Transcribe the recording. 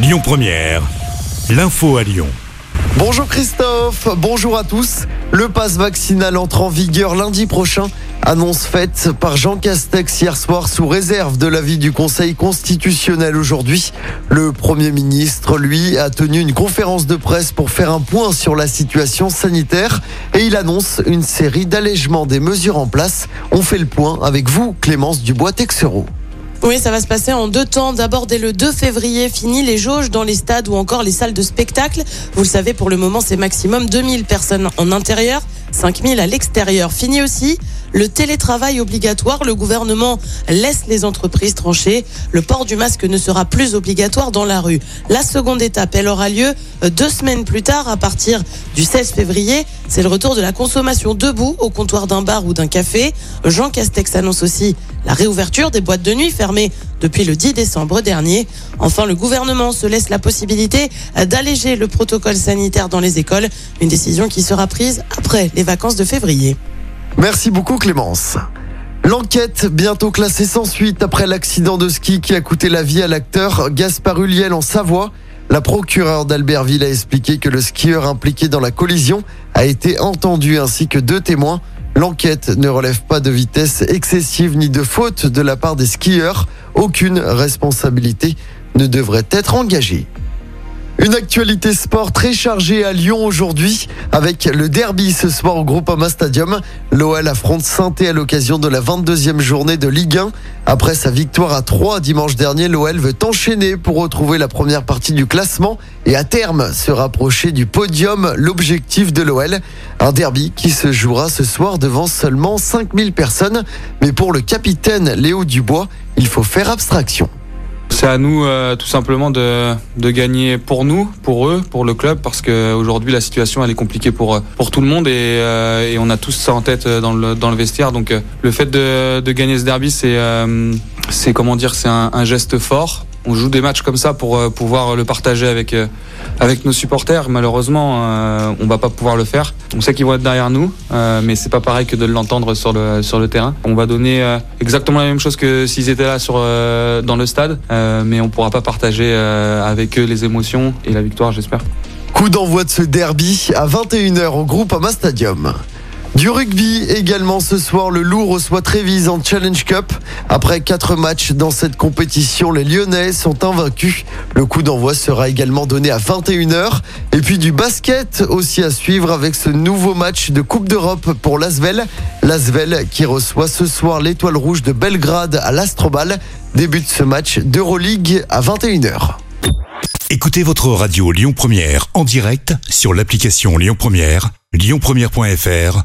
Lyon Première, l'info à Lyon. Bonjour Christophe, bonjour à tous. Le pass vaccinal entre en vigueur lundi prochain. Annonce faite par Jean Castex hier soir sous réserve de l'avis du Conseil constitutionnel aujourd'hui. Le Premier ministre, lui, a tenu une conférence de presse pour faire un point sur la situation sanitaire et il annonce une série d'allègements des mesures en place. On fait le point avec vous, Clémence Dubois-Texereau. Oui, ça va se passer en deux temps. D'abord, dès le 2 février, fini les jauges dans les stades ou encore les salles de spectacle. Vous le savez, pour le moment, c'est maximum 2000 personnes en intérieur, 5000 à l'extérieur. Fini aussi le télétravail obligatoire. Le gouvernement laisse les entreprises trancher. Le port du masque ne sera plus obligatoire dans la rue. La seconde étape, elle aura lieu euh, deux semaines plus tard, à partir du 16 février. C'est le retour de la consommation debout au comptoir d'un bar ou d'un café. Jean Castex annonce aussi la réouverture des boîtes de nuit fermées depuis le 10 décembre dernier. Enfin, le gouvernement se laisse la possibilité d'alléger le protocole sanitaire dans les écoles, une décision qui sera prise après les vacances de février. Merci beaucoup Clémence. L'enquête bientôt classée sans suite après l'accident de ski qui a coûté la vie à l'acteur Gaspard Huliel en Savoie. La procureure d'Albertville a expliqué que le skieur impliqué dans la collision a été entendu ainsi que deux témoins. L'enquête ne relève pas de vitesse excessive ni de faute de la part des skieurs. Aucune responsabilité ne devrait être engagée. Une actualité sport très chargée à Lyon aujourd'hui avec le derby ce soir au Groupama Stadium. L'OL affronte saint à l'occasion de la 22e journée de Ligue 1. Après sa victoire à 3 dimanche dernier, l'OL veut enchaîner pour retrouver la première partie du classement et à terme se rapprocher du podium, l'objectif de l'OL. Un derby qui se jouera ce soir devant seulement 5000 personnes. Mais pour le capitaine Léo Dubois, il faut faire abstraction. C'est à nous euh, tout simplement de, gagner pour nous, pour eux, pour le club, parce qu'aujourd'hui la situation elle est compliquée pour, pour tout le monde et, euh, et, on a tous ça en tête dans le, dans le vestiaire. Donc euh, le fait de, gagner ce derby, c'est c'est comment dire, c'est un, geste fort on joue des matchs comme ça pour euh, pouvoir le partager avec euh, avec nos supporters. Malheureusement, euh, on va pas pouvoir le faire. On sait qu'ils vont être derrière nous, mais c'est pas pareil que de l'entendre sur le sur le terrain. On va donner exactement la même chose que s'ils étaient là sur dans le stade, mais on pourra pas partager avec eux les émotions et la victoire, j'espère. Coup d'envoi de ce derby à 21h au groupe Ama Stadium. Du rugby également ce soir, le Loup reçoit Trévise en Challenge Cup. Après quatre matchs dans cette compétition, les Lyonnais sont invaincus. Le coup d'envoi sera également donné à 21h. Et puis du basket aussi à suivre avec ce nouveau match de Coupe d'Europe pour l'Asvel. L'Asvel qui reçoit ce soir l'étoile rouge de Belgrade à l'Astrobal. Débute ce match d'Euroleague à 21h. Écoutez votre radio Lyon Première en direct sur l'application Lyon Première, lyonpremière.fr